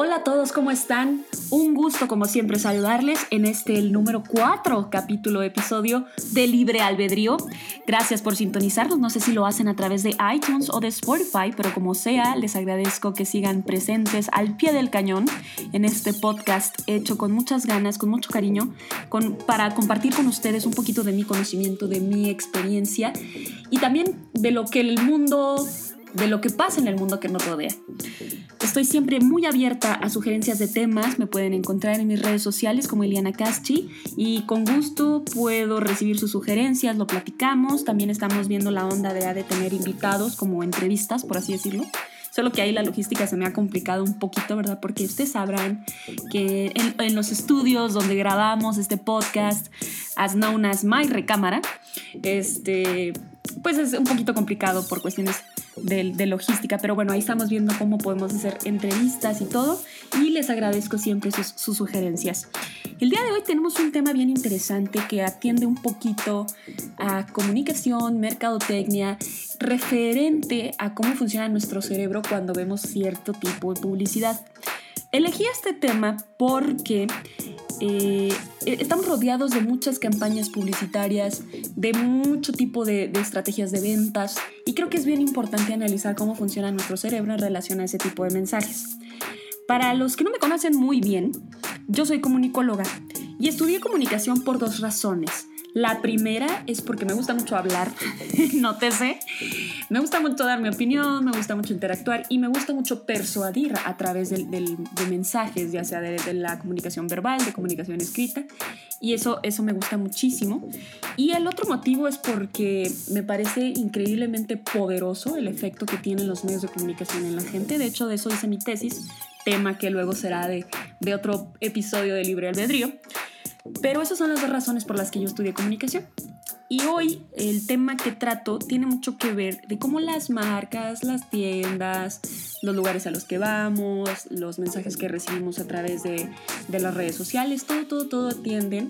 Hola a todos, ¿cómo están? Un gusto como siempre saludarles en este el número 4 capítulo episodio de Libre Albedrío. Gracias por sintonizarnos, no sé si lo hacen a través de iTunes o de Spotify, pero como sea, les agradezco que sigan presentes al pie del cañón en este podcast hecho con muchas ganas, con mucho cariño, con, para compartir con ustedes un poquito de mi conocimiento, de mi experiencia y también de lo que el mundo, de lo que pasa en el mundo que nos rodea. Estoy siempre muy abierta a sugerencias de temas, me pueden encontrar en mis redes sociales como Eliana Caschi y con gusto puedo recibir sus sugerencias, lo platicamos, también estamos viendo la onda de, de tener invitados como entrevistas, por así decirlo. Solo que ahí la logística se me ha complicado un poquito, ¿verdad? Porque ustedes sabrán que en, los estudios donde grabamos este podcast, as known as my recámara, este, pues es un poquito complicado por cuestiones de, logística, pero bueno, ahí estamos viendo cómo podemos hacer entrevistas y todo, y les agradezco siempre sus, sugerencias. El día de hoy tenemos un tema bien interesante que atiende un poquito a comunicación, mercadotecnia, referente a cómo funciona nuestro cerebro cuando vemos cierto tipo de publicidad. Elegí este tema porque eh, estamos rodeados de muchas campañas publicitarias, de mucho tipo de, estrategias de ventas y creo que es bien importante analizar cómo funciona nuestro cerebro en relación a ese tipo de mensajes. Para los que no me conocen muy bien, yo soy comunicóloga y estudié comunicación por dos razones. La primera es porque me gusta mucho hablar, nótese. Me gusta mucho dar mi opinión, me gusta mucho interactuar y me gusta mucho persuadir a través de, mensajes, ya sea de, la comunicación verbal, de comunicación escrita. Y eso, eso me gusta muchísimo. Y el otro motivo es porque me parece increíblemente poderoso el efecto que tienen los medios de comunicación en la gente. De hecho, de eso hice mi tesis, tema que luego será de, de otro episodio de Libre Albedrío. Pero esas son las dos razones por las que yo estudié comunicación. Y hoy el tema que trato tiene mucho que ver de cómo las marcas, las tiendas, los lugares a los que vamos, los mensajes que recibimos a través de, de las redes sociales, todo, todo, todo tienden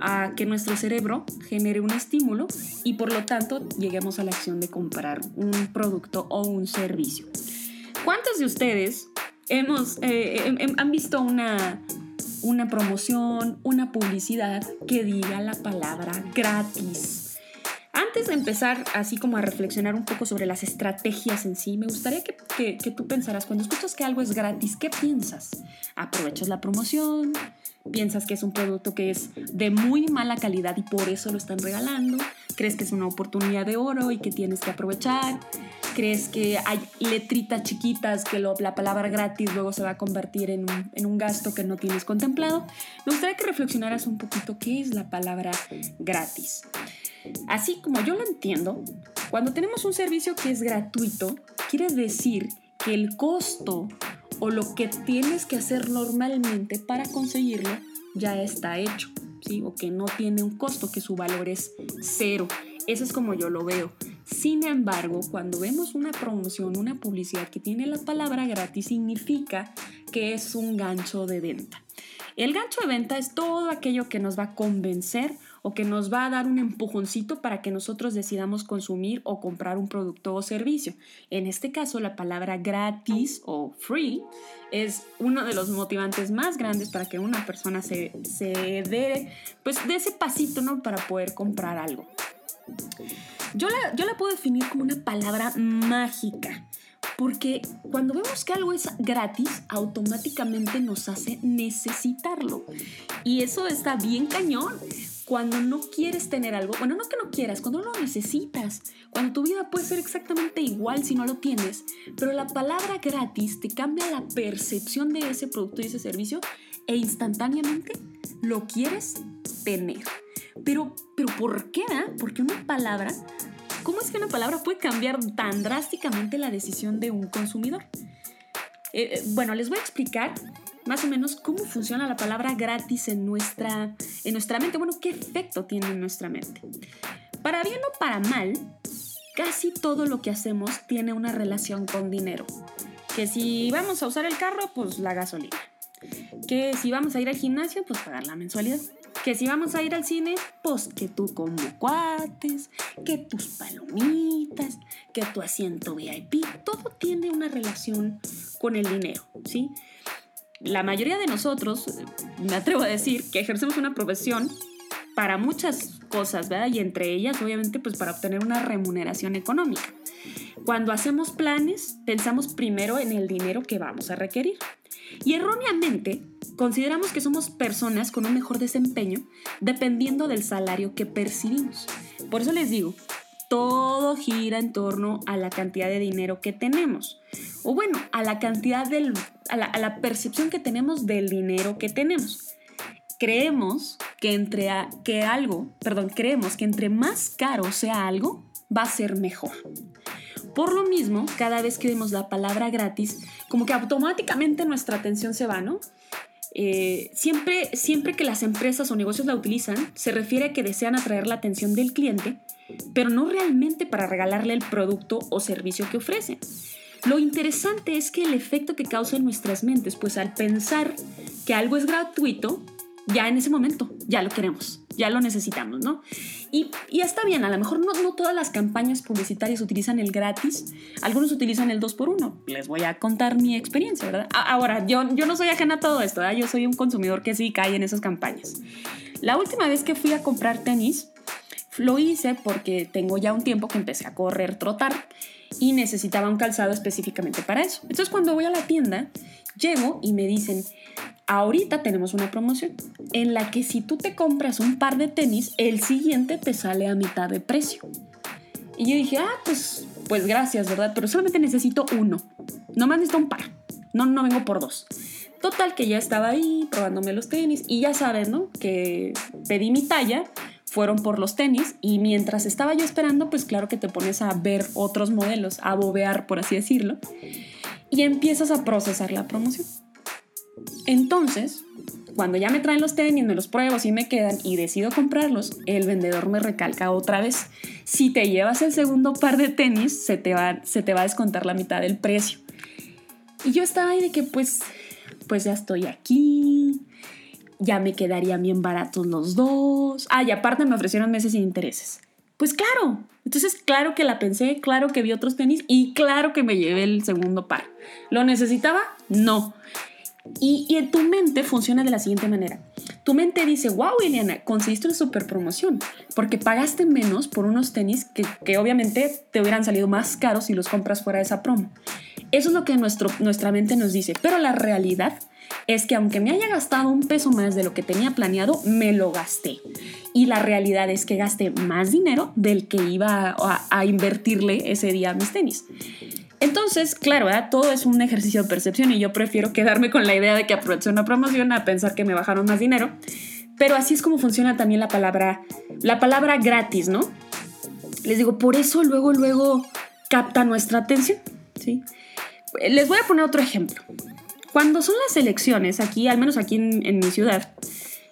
a que nuestro cerebro genere un estímulo y por lo tanto lleguemos a la acción de comprar un producto o un servicio. ¿Cuántos de ustedes hemos, eh, han visto una, una promoción, una publicidad que diga la palabra gratis. Antes de empezar así como a reflexionar un poco sobre las estrategias en sí, me gustaría que, tú pensaras, cuando escuchas que algo es gratis, ¿qué piensas? ¿Aprovechas la promoción? ¿Piensas que es un producto que es de muy mala calidad y por eso lo están regalando? ¿Crees que es una oportunidad de oro y que tienes que aprovechar? crees que hay letritas chiquitas que la palabra gratis luego se va a convertir en un, en un gasto que no tienes contemplado, me gustaría que reflexionaras un poquito qué es la palabra gratis. Así como yo lo entiendo, cuando tenemos un servicio que es gratuito, quiere decir que el costo o lo que tienes que hacer normalmente para conseguirlo ya está hecho, ¿sí? O que no tiene un costo, que su valor es cero. Eso es como yo lo veo. Sin embargo, cuando vemos una promoción, una publicidad que tiene la palabra gratis, significa que es un gancho de venta. El gancho de venta es todo aquello que nos va a convencer o que nos va a dar un empujoncito para que nosotros decidamos consumir o comprar un producto o servicio. En este caso, la palabra gratis o free es uno de los motivantes más grandes para que una persona se, se dé, pues, de ese pasito ¿no? para poder comprar algo. Yo la, yo la puedo definir como una palabra mágica. Porque cuando vemos que algo es gratis, automáticamente nos hace necesitarlo. Y eso está bien cañón. Cuando no quieres tener algo, bueno, no que no quieras, cuando lo necesitas, cuando tu vida puede ser exactamente igual si no lo tienes, pero la palabra gratis te cambia la percepción de ese producto y ese servicio e instantáneamente lo quieres tener. Pero, pero ¿por qué? Ah? Porque una palabra, ¿cómo es que una palabra puede cambiar tan drásticamente la decisión de un consumidor? Eh, eh, bueno, les voy a explicar más o menos cómo funciona la palabra gratis en nuestra, en nuestra mente. Bueno, qué efecto tiene en nuestra mente. Para bien o para mal, casi todo lo que hacemos tiene una relación con dinero. Que si vamos a usar el carro, pues la gasolina. Que si vamos a ir al gimnasio, pues pagar la mensualidad. Que si vamos a ir al cine, pues que tú como cuates, que tus palomitas, que tu asiento VIP, todo tiene una relación con el dinero, ¿sí? La mayoría de nosotros, me atrevo a decir, que ejercemos una profesión para muchas cosas, ¿verdad? Y entre ellas, obviamente, pues para obtener una remuneración económica. Cuando hacemos planes, pensamos primero en el dinero que vamos a requerir. Y erróneamente, consideramos que somos personas con un mejor desempeño dependiendo del salario que percibimos. Por eso les digo, todo gira en torno a la cantidad de dinero que tenemos. O bueno, a la cantidad del, a la, a percepción que tenemos del dinero que tenemos creemos que entre que algo, perdón, creemos que entre más caro sea algo, va a ser mejor. Por lo mismo, cada vez que vemos la palabra gratis, como que automáticamente nuestra atención se va, ¿no? Eh, siempre, siempre que las empresas o negocios la utilizan, se refiere a que desean atraer la atención del cliente, pero no realmente para regalarle el producto o servicio que ofrecen. Lo interesante es que el efecto que causa en nuestras mentes, pues al pensar que algo es gratuito, ya en ese momento ya lo queremos, ya lo necesitamos, ¿no? Y, y está bien, a lo mejor no, no, todas las campañas publicitarias utilizan el gratis, algunos utilizan el 2 por 1 Les voy a contar mi experiencia, ¿verdad? Ahora, yo, yo no soy ajena a todo esto. Yo soy un consumidor que sí cae en esas campañas. La última vez que fui a comprar tenis, lo hice porque tengo ya un tiempo que empecé a correr, trotar y necesitaba un calzado específicamente para eso. Entonces cuando voy a la tienda, llego y me dicen, ahorita tenemos una promoción en la que si tú te compras un par de tenis, el siguiente te sale a mitad de precio. Y yo dije, ah, pues, pues gracias, ¿verdad? Pero solamente necesito uno. No me necesito un par. No, no vengo por dos. Total que ya estaba ahí probándome los tenis y ya saben, ¿no? Que pedí mi talla, fueron por los tenis y mientras estaba yo esperando, pues claro que te pones a ver otros modelos, a bobear, por así decirlo, y empiezas a procesar la promoción. Entonces, cuando ya me traen los tenis, me los pruebo, si me quedan y decido comprarlos, el vendedor me recalca otra vez, si te llevas el segundo par de tenis, se te va, se te va a descontar la mitad del precio. Y yo estaba ahí de que pues, pues ya estoy aquí, ya me quedarían bien baratos los dos. Ah, y aparte me ofrecieron meses sin intereses. Pues claro, entonces claro que la pensé, claro que vi otros tenis y claro que me llevé el segundo par. ¿Lo necesitaba? No. Y, en tu mente funciona de la siguiente manera. Tu mente dice, wow, Eliana, conseguiste una super promoción, porque pagaste menos por unos tenis que, que, obviamente te hubieran salido más caros si los compras fuera de esa promo. Eso es lo que nuestro, nuestra mente nos dice, pero la realidad es que aunque me haya gastado un peso más de lo que tenía planeado, me lo gasté. Y la realidad es que gasté más dinero del que iba a, invertirle ese día a mis tenis. Entonces, claro, todo es un ejercicio de percepción y yo prefiero quedarme con la idea de que aproveché una promoción a pensar que me bajaron más dinero. Pero así es como funciona también la palabra, la palabra gratis, ¿no? Les digo, por eso luego, luego capta nuestra atención, ¿sí? Les voy a poner otro ejemplo. Cuando son las elecciones, aquí, al menos aquí en, mi ciudad,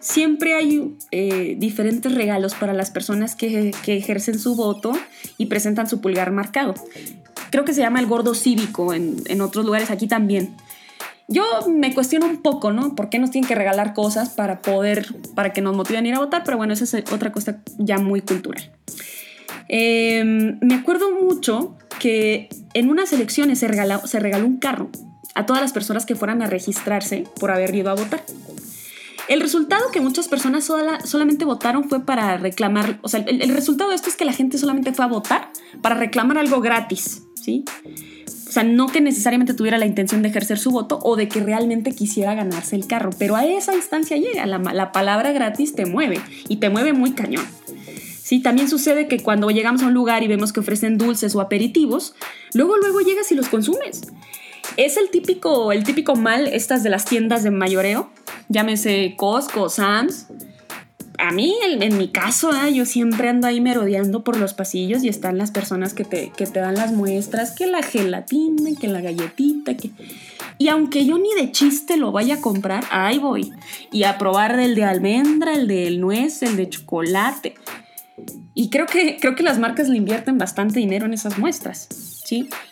siempre hay eh, diferentes regalos para las personas que, que, ejercen su voto y presentan su pulgar marcado creo que se llama el gordo cívico en, otros lugares, aquí también. Yo me cuestiono un poco, ¿no? ¿Por qué nos tienen que regalar cosas para poder, para que nos motiven a ir a votar? Pero bueno, esa es otra cosa ya muy cultural. Em, me acuerdo mucho que en unas elecciones se regaló, se regaló un carro a todas las personas que fueran a registrarse por haber ido a votar. El resultado que muchas personas solamente votaron fue para reclamar, o sea, el, el, resultado de esto es que la gente solamente fue a votar para reclamar algo gratis. ¿sí? O sea, no que necesariamente tuviera la intención de ejercer su voto o de que realmente quisiera ganarse el carro, pero a esa instancia llega, la, palabra gratis te mueve y te mueve muy cañón. Sí, también sucede que cuando llegamos a un lugar y vemos que ofrecen dulces o aperitivos, luego luego llegas y los consumes. Es el típico, el típico mal estas de las tiendas de mayoreo, llámese Costco, Sam's, a mí, en, mi caso, ¿eh? yo siempre ando ahí merodeando por los pasillos y están las personas que te, que te dan las muestras, que la gelatina, que la galletita, que... Y aunque yo ni de chiste lo vaya a comprar, ahí voy. Y a probar el de almendra, el de nuez, el de chocolate. Y creo que, creo que las marcas le invierten bastante dinero en esas muestras.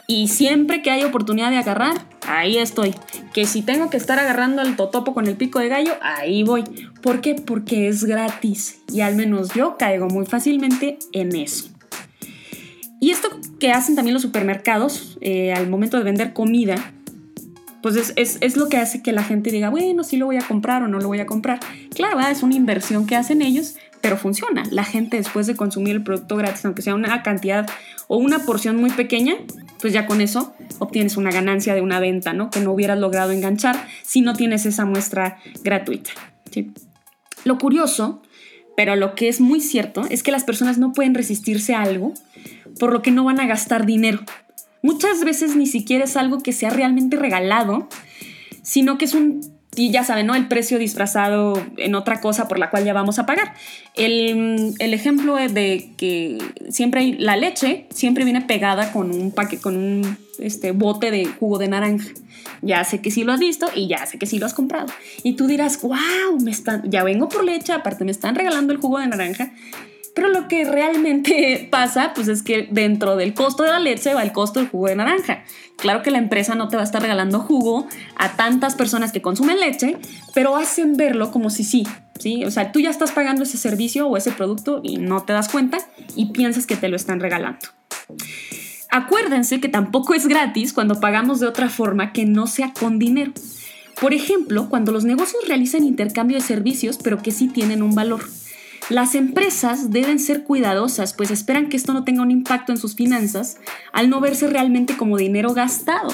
Y siempre que hay oportunidad de agarrar, ahí estoy. Que si tengo que estar agarrando el totopo con el pico de gallo, ahí voy. ¿Por qué? Porque es gratis. Y al menos yo caigo muy fácilmente en eso. Y esto que hacen también los supermercados eh, al momento de vender comida, pues es, lo que hace que la gente diga, bueno, sí lo voy a comprar o no lo voy a comprar. Claro, es una inversión que hacen ellos, pero funciona. La gente después de consumir el producto gratis, aunque sea una cantidad o una porción muy pequeña, pues ya con eso obtienes una ganancia de una venta, ¿no? Que no hubieras logrado enganchar si no tienes esa muestra gratuita. Lo curioso, pero lo que es muy cierto, es que las personas no pueden resistirse a algo por lo que no van a gastar dinero. Muchas veces ni siquiera es algo que sea realmente regalado, sino que es un, y ya saben, ¿no? El precio disfrazado en otra cosa por la cual ya vamos a pagar. El, ejemplo es de que siempre hay, la leche siempre viene pegada con un paquete, con un este, bote de jugo de naranja. Ya sé que sí lo has visto y ya sé que sí lo has comprado. Y tú dirás, wow, me están, ya vengo por leche, aparte me están regalando el jugo de naranja. Pero lo que realmente pasa, pues es que dentro del costo de la leche va el costo del jugo de naranja. Claro que la empresa no te va a estar regalando jugo a tantas personas que consumen leche, pero hacen verlo como si sí, ¿sí? O sea, tú ya estás pagando ese servicio o ese producto y no te das cuenta y piensas que te lo están regalando. Acuérdense que tampoco es gratis cuando pagamos de otra forma que no sea con dinero. Por ejemplo, cuando los negocios realizan intercambio de servicios pero que sí tienen un valor. Las empresas deben ser cuidadosas, pues esperan que esto no tenga un impacto en sus finanzas al no verse realmente como dinero gastado,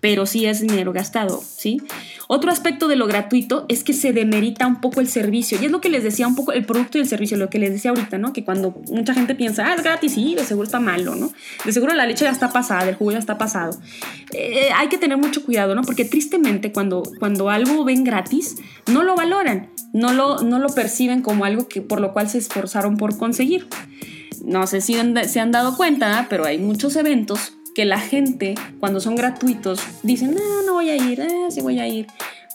pero sí es dinero gastado, ¿sí? Otro aspecto de lo gratuito es que se demerita un poco el servicio, y es lo que les decía un poco el producto y el servicio, lo que les decía ahorita, ¿no? Que cuando mucha gente piensa, ah, es gratis, sí, de seguro está malo, ¿no? De seguro la leche ya está pasada, el jugo ya está pasado. Eh, hay que tener mucho cuidado, ¿no? Porque tristemente cuando, cuando algo ven gratis, no lo valoran no lo, no lo perciben como algo que, por lo cual se esforzaron por conseguir. No sé si se han dado cuenta, pero hay muchos eventos que la gente, cuando son gratuitos, dicen, no, no voy a ir, eh, sí voy a ir.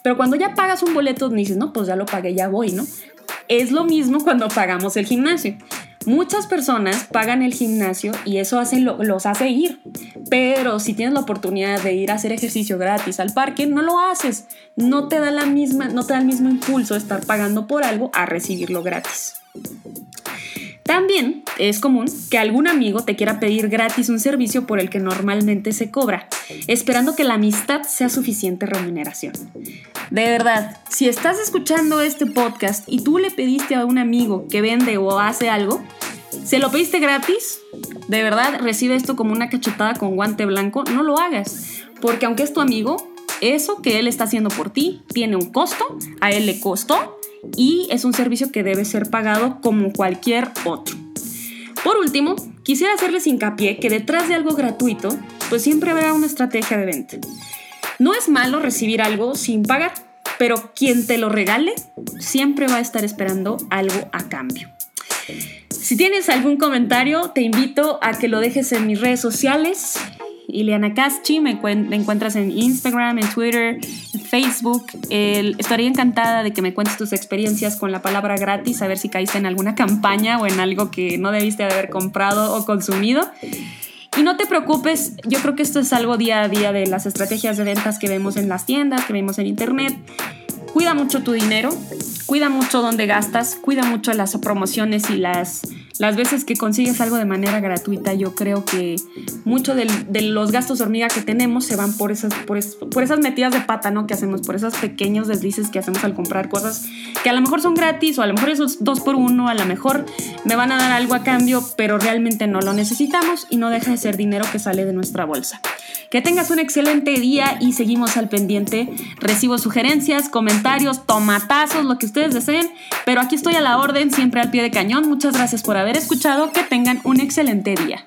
Pero cuando ya pagas un boleto, dices, no, pues ya lo pagué, ya voy, ¿no? Es lo mismo cuando pagamos el gimnasio. Muchas personas pagan el gimnasio y eso hace, los hace ir, pero si tienes la oportunidad de ir a hacer ejercicio gratis al parque, no lo haces. No te da la misma, no te da el mismo impulso estar pagando por algo a recibirlo gratis. También es común que algún amigo te quiera pedir gratis un servicio por el que normalmente se cobra, esperando que la amistad sea suficiente remuneración. De verdad, si estás escuchando este podcast y tú le pediste a un amigo que vende o hace algo, ¿se lo pediste gratis? De verdad, recibe esto como una cachetada con guante blanco, no lo hagas, porque aunque es tu amigo, eso que él está haciendo por ti tiene un costo, a él le costó y es un servicio que debe ser pagado como cualquier otro. Por último, quisiera hacerles hincapié que detrás de algo gratuito, pues siempre habrá una estrategia de venta. No es malo recibir algo sin pagar, pero quien te lo regale siempre va a estar esperando algo a cambio. Si tienes algún comentario, te invito a que lo dejes en mis redes sociales. Ileana Caschi, me, encuentras en Instagram, en Twitter, en Facebook. estaría encantada de que me cuentes tus experiencias con la palabra gratis, a ver si caíste en alguna campaña o en algo que no debiste haber comprado o consumido. Y no te preocupes, yo creo que esto es algo día a día de las estrategias de ventas que vemos en las tiendas, que vemos en internet. Cuida mucho tu dinero, cuida mucho dónde gastas, cuida mucho las promociones y las las veces que consigues algo de manera gratuita, yo creo que mucho de los gastos hormiga que tenemos se van por esas, por, esas metidas de pata, ¿no? Que hacemos, por esos pequeños deslices que hacemos al comprar cosas que a lo mejor son gratis o a lo mejor esos dos por uno, a lo mejor me van a dar algo a cambio, pero realmente no lo necesitamos y no deja de ser dinero que sale de nuestra bolsa. Que tengas un excelente día y seguimos al pendiente. Recibo sugerencias, comentarios, tomatazos, lo que ustedes deseen, pero aquí estoy a la orden, siempre al pie de cañón. Muchas gracias por haber escuchado. Que tengan un excelente día.